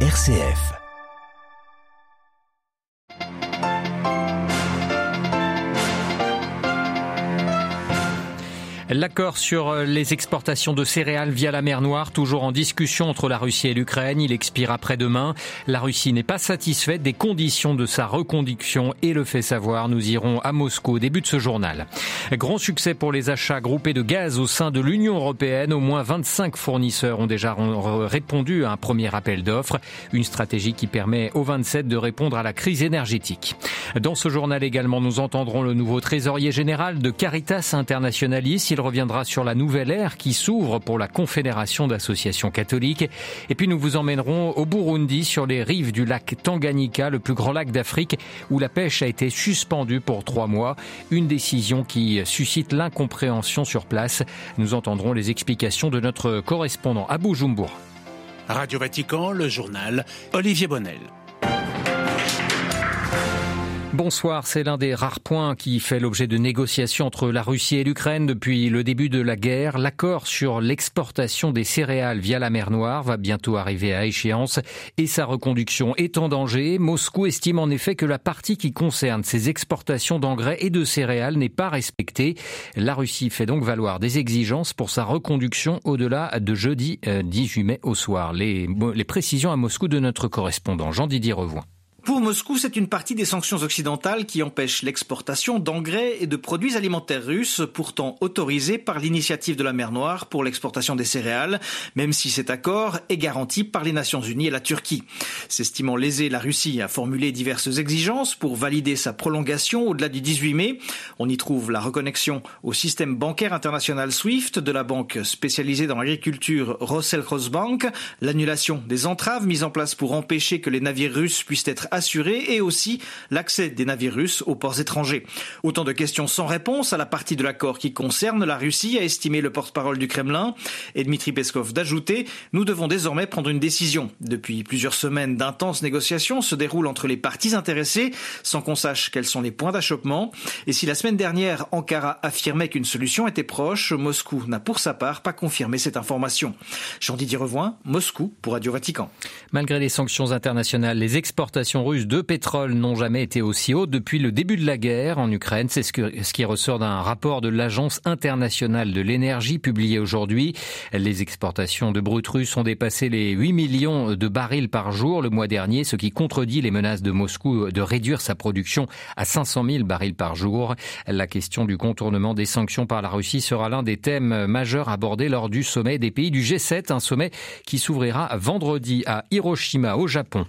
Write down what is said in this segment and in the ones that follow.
RCF. L'accord sur euh, les exportations de céréales via la mer Noire, toujours en discussion entre la Russie et l'Ukraine, il expire après-demain. La Russie n'est pas satisfaite des conditions de sa reconduction et le fait savoir. Nous irons à Moscou au début de ce journal. Grand succès pour les achats groupés de gaz au sein de l'Union européenne. Au moins 25 fournisseurs ont déjà répondu à un premier appel d'offres. Une stratégie qui permet aux 27 de répondre à la crise énergétique. Dans ce journal également, nous entendrons le nouveau trésorier général de Caritas Internationalis. Reviendra sur la nouvelle ère qui s'ouvre pour la Confédération d'associations catholiques. Et puis nous vous emmènerons au Burundi sur les rives du lac Tanganyika, le plus grand lac d'Afrique, où la pêche a été suspendue pour trois mois. Une décision qui suscite l'incompréhension sur place. Nous entendrons les explications de notre correspondant à Bujumbura. Radio Vatican, le journal Olivier Bonnel. Bonsoir, c'est l'un des rares points qui fait l'objet de négociations entre la Russie et l'Ukraine depuis le début de la guerre. L'accord sur l'exportation des céréales via la mer Noire va bientôt arriver à échéance et sa reconduction est en danger. Moscou estime en effet que la partie qui concerne ces exportations d'engrais et de céréales n'est pas respectée. La Russie fait donc valoir des exigences pour sa reconduction au-delà de jeudi 18 euh, mai au soir. Les, les précisions à Moscou de notre correspondant Jean-Didier Revoin. Pour Moscou, c'est une partie des sanctions occidentales qui empêchent l'exportation d'engrais et de produits alimentaires russes, pourtant autorisés par l'initiative de la mer Noire pour l'exportation des céréales, même si cet accord est garanti par les Nations Unies et la Turquie. S'estimant lésé, la Russie a formulé diverses exigences pour valider sa prolongation au-delà du 18 mai. On y trouve la reconnexion au système bancaire international SWIFT de la banque spécialisée dans l'agriculture Bank, l'annulation des entraves mises en place pour empêcher que les navires russes puissent être assuré et aussi l'accès des navires russes aux ports étrangers. Autant de questions sans réponse à la partie de l'accord qui concerne la Russie, a estimé le porte-parole du Kremlin, et Dmitri Peskov d'ajouter Nous devons désormais prendre une décision. Depuis plusieurs semaines d'intenses négociations se déroulent entre les parties intéressées sans qu'on sache quels sont les points d'achoppement. Et si la semaine dernière, Ankara affirmait qu'une solution était proche, Moscou n'a pour sa part pas confirmé cette information. Jean-Didier Revoin, Moscou pour Radio Vatican. Malgré les sanctions internationales, les exportations russes de pétrole n'ont jamais été aussi hautes depuis le début de la guerre en Ukraine. C'est ce, ce qui ressort d'un rapport de l'Agence internationale de l'énergie publié aujourd'hui. Les exportations de brut russe ont dépassé les 8 millions de barils par jour le mois dernier, ce qui contredit les menaces de Moscou de réduire sa production à 500 000 barils par jour. La question du contournement des sanctions par la Russie sera l'un des thèmes majeurs abordés lors du sommet des pays du G7, un sommet qui s'ouvrira vendredi à Hiroshima au Japon.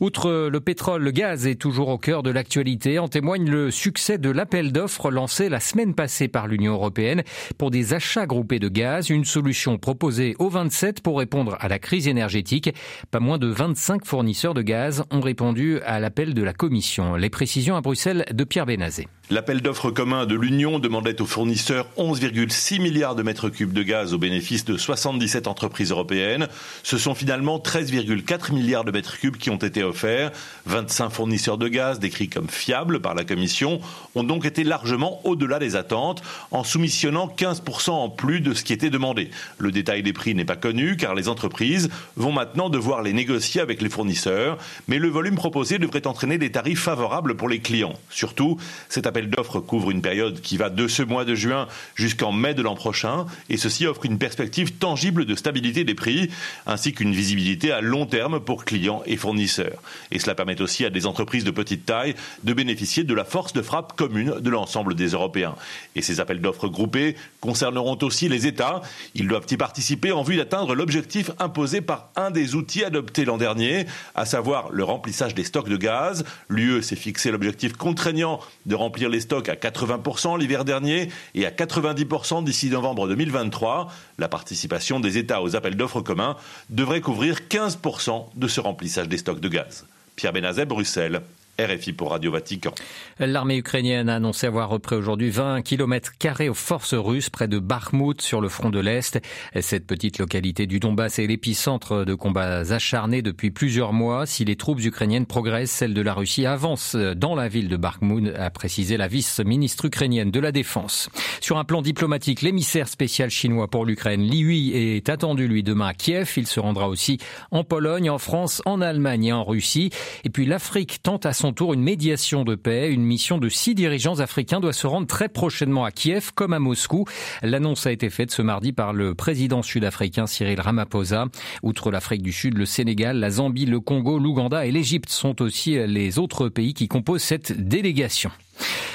Outre le pétrole, le gaz est toujours au cœur de l'actualité. En témoigne le succès de l'appel d'offres lancé la semaine passée par l'Union européenne pour des achats groupés de gaz, une solution proposée aux 27 pour répondre à la crise énergétique. Pas moins de 25 fournisseurs de gaz ont répondu à l'appel de la Commission. Les précisions à Bruxelles de Pierre Bénazé. L'appel d'offres commun de l'Union demandait aux fournisseurs 11,6 milliards de mètres cubes de gaz au bénéfice de 77 entreprises européennes. Ce sont finalement 13,4 milliards de mètres cubes qui ont été offerts. 25 fournisseurs de gaz, décrits comme fiables par la Commission, ont donc été largement au-delà des attentes, en soumissionnant 15% en plus de ce qui était demandé. Le détail des prix n'est pas connu, car les entreprises vont maintenant devoir les négocier avec les fournisseurs, mais le volume proposé devrait entraîner des tarifs favorables pour les clients. Surtout, cet appel d'offres couvre une période qui va de ce mois de juin jusqu'en mai de l'an prochain, et ceci offre une perspective tangible de stabilité des prix, ainsi qu'une visibilité à long terme pour clients et fournisseurs. Et cela permet aussi à des entreprises de petite taille de bénéficier de la force de frappe commune de l'ensemble des Européens. Et ces appels d'offres groupés concerneront aussi les États. Ils doivent y participer en vue d'atteindre l'objectif imposé par un des outils adoptés l'an dernier, à savoir le remplissage des stocks de gaz. L'UE s'est fixé l'objectif contraignant de remplir les stocks à 80% l'hiver dernier et à 90% d'ici novembre 2023. La participation des États aux appels d'offres communs devrait couvrir 15% de ce remplissage des stocks de gaz. Pierre Benazet, Bruxelles. L'armée ukrainienne a annoncé avoir repris aujourd'hui 20 km carrés aux forces russes près de Bakhmut sur le front de l'Est. Cette petite localité du Donbass est l'épicentre de combats acharnés depuis plusieurs mois. Si les troupes ukrainiennes progressent, celles de la Russie avancent dans la ville de Bakhmut, a précisé la vice-ministre ukrainienne de la Défense. Sur un plan diplomatique, l'émissaire spécial chinois pour l'Ukraine, Li Hui, est attendu lui demain à Kiev. Il se rendra aussi en Pologne, en France, en Allemagne et en Russie. Et puis l'Afrique tente à son tour une médiation de paix. Une mission de six dirigeants africains doit se rendre très prochainement à Kiev comme à Moscou. L'annonce a été faite ce mardi par le président sud-africain Cyril Ramaphosa. Outre l'Afrique du Sud, le Sénégal, la Zambie, le Congo, l'Ouganda et l'Égypte sont aussi les autres pays qui composent cette délégation.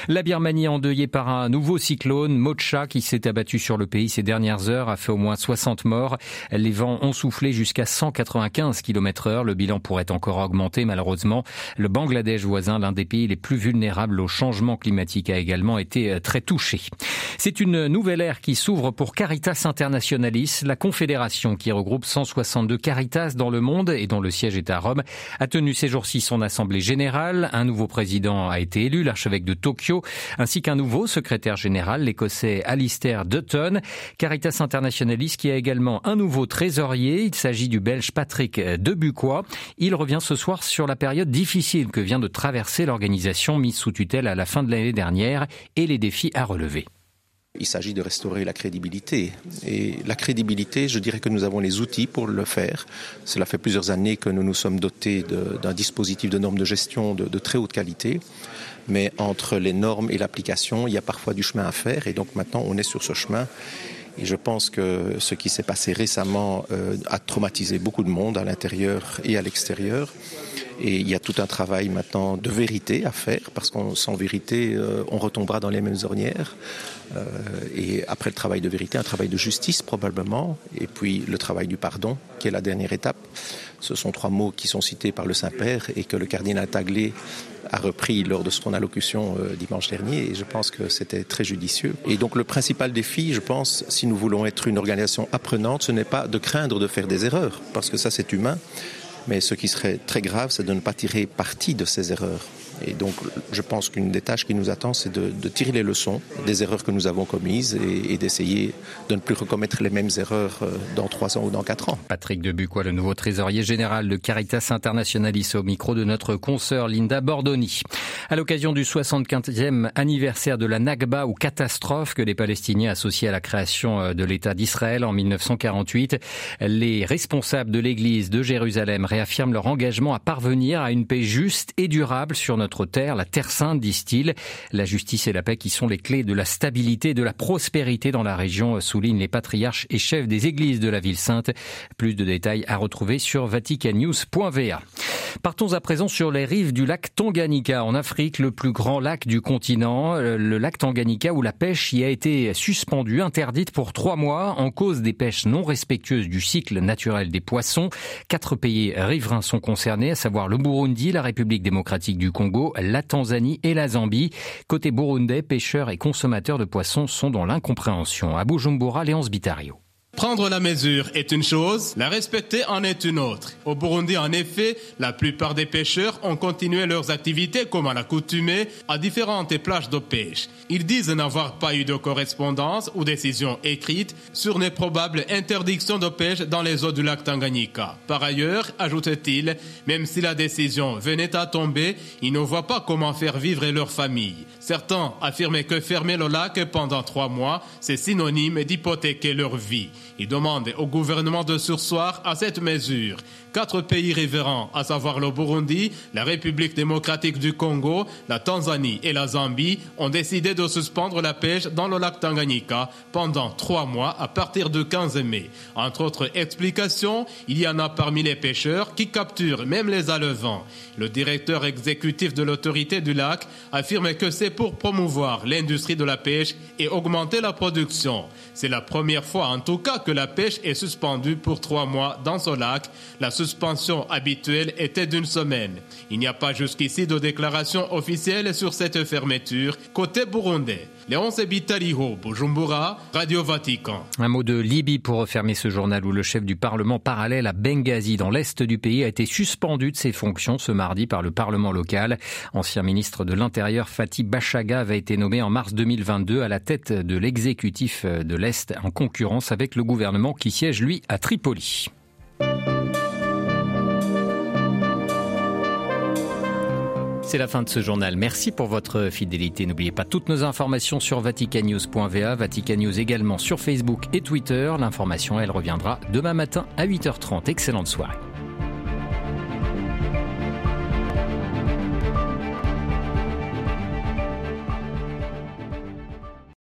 La Birmanie endeuillée par un nouveau cyclone, Mocha, qui s'est abattu sur le pays ces dernières heures, a fait au moins 60 morts. Les vents ont soufflé jusqu'à 195 km heure. Le bilan pourrait encore augmenter, malheureusement. Le Bangladesh voisin, l'un des pays les plus vulnérables au changement climatique, a également été euh, très touché. C'est une nouvelle ère qui s'ouvre pour Caritas Internationalis, la confédération qui regroupe 162 Caritas dans le monde et dont le siège est à Rome, a tenu ces jours-ci son assemblée générale. Un nouveau président a été élu, l'archevêque de Tokyo, ainsi qu'un nouveau secrétaire général, l'écossais Alistair Dutton. Caritas Internationalis qui a également un nouveau trésorier. Il s'agit du belge Patrick Debuquois. Il revient ce soir sur la période difficile que vient de traverser l'organisation mise sous tutelle à la fin de l'année dernière et les défis à relever. Il s'agit de restaurer la crédibilité. Et la crédibilité, je dirais que nous avons les outils pour le faire. Cela fait plusieurs années que nous nous sommes dotés d'un dispositif de normes de gestion de, très haute qualité mais entre les normes et l'application, il y a parfois du chemin à faire et donc maintenant on est sur ce chemin. Et je pense que ce qui s'est passé récemment euh, a traumatisé beaucoup de monde à l'intérieur et à l'extérieur. Et il y a tout un travail maintenant de vérité à faire, parce qu'en sans vérité, euh, on retombera dans les mêmes ornières. Euh, et après le travail de vérité, un travail de justice probablement, et puis le travail du pardon, qui est la dernière étape. Ce sont trois mots qui sont cités par le Saint-Père et que le cardinal Taglé a repris lors de son allocution euh, dimanche dernier et je pense que c'était très judicieux. Et donc le principal défi, je pense, si nous voulons être une organisation apprenante, ce n'est pas de craindre de faire des erreurs, parce que ça c'est humain, mais ce qui serait très grave, c'est de ne pas tirer parti de ces erreurs. Et donc, je pense qu'une des tâches qui nous attend, c'est de, de, tirer les leçons des erreurs que nous avons commises et, et d'essayer de ne plus recommettre les mêmes erreurs euh, dans trois ans ou dans quatre ans. Patrick Debuquois, le nouveau trésorier général de Caritas Internationalis, au micro de notre consoeur Linda Bordoni. À l'occasion du 75e anniversaire de la Nakba ou catastrophe que les Palestiniens associés à la création euh, de l'État d'Israël en 1948, les responsables de l'Église de Jérusalem réaffirment leur engagement à parvenir à une paix juste et durable sur notre terre, la Terre Sainte, disent-ils. La justice et la paix qui sont les clés de la stabilité et de la prospérité dans la région, soulignent les patriarches et chefs des églises de la ville sainte. Plus de détails à retrouver sur vaticannews.va. Partons à présent sur les rives du lac Tanganyika en Afrique, le plus grand lac du continent, le lac Tanganyika où la pêche y a été suspendue, interdite pour trois mois en cause des pêches non respectueuses du cycle naturel des poissons. Quatre pays riverains sont concernés, à savoir le Burundi, la République démocratique du Congo, la Tanzanie et la Zambie. Côté burundais, pêcheurs et consommateurs de poissons sont dans l'incompréhension. À Bujumbura, Léonce Bitario. Prendre la mesure est une chose, la respecter en est une autre. Au Burundi, en effet, la plupart des pêcheurs ont continué leurs activités comme à l'accoutumée à différentes plages de pêche. Ils disent n'avoir pas eu de correspondance ou décision écrite sur les probables interdictions de pêche dans les eaux du lac Tanganyika. Par ailleurs, ajoute-t-il, même si la décision venait à tomber, ils ne voient pas comment faire vivre leur famille. Certains affirmaient que fermer le lac pendant trois mois, c'est synonyme d'hypothéquer leur vie. Il demande au gouvernement de sursoir à cette mesure. Quatre pays riverains, à savoir le Burundi, la République démocratique du Congo, la Tanzanie et la Zambie, ont décidé de suspendre la pêche dans le lac Tanganyika pendant trois mois à partir du 15 mai. Entre autres explications, il y en a parmi les pêcheurs qui capturent même les alevins. Le directeur exécutif de l'autorité du lac affirme que c'est pour promouvoir l'industrie de la pêche et augmenter la production. C'est la première fois en tout cas que la pêche est suspendue pour trois mois dans ce lac. La suspension habituelle était d'une semaine. Il n'y a pas jusqu'ici de déclaration officielle sur cette fermeture côté burundais. Léonce Bujumbura, Radio Vatican. Un mot de Libye pour refermer ce journal où le chef du Parlement parallèle à Benghazi, dans l'est du pays, a été suspendu de ses fonctions ce mardi par le Parlement local. Ancien ministre de l'Intérieur Fatih Bachaga avait été nommé en mars 2022 à la tête de l'exécutif de l'Est en concurrence avec le gouvernement qui siège, lui, à Tripoli. C'est la fin de ce journal. Merci pour votre fidélité. N'oubliez pas toutes nos informations sur vaticanews.va, Vaticanews également sur Facebook et Twitter. L'information, elle reviendra demain matin à 8h30. Excellente soirée.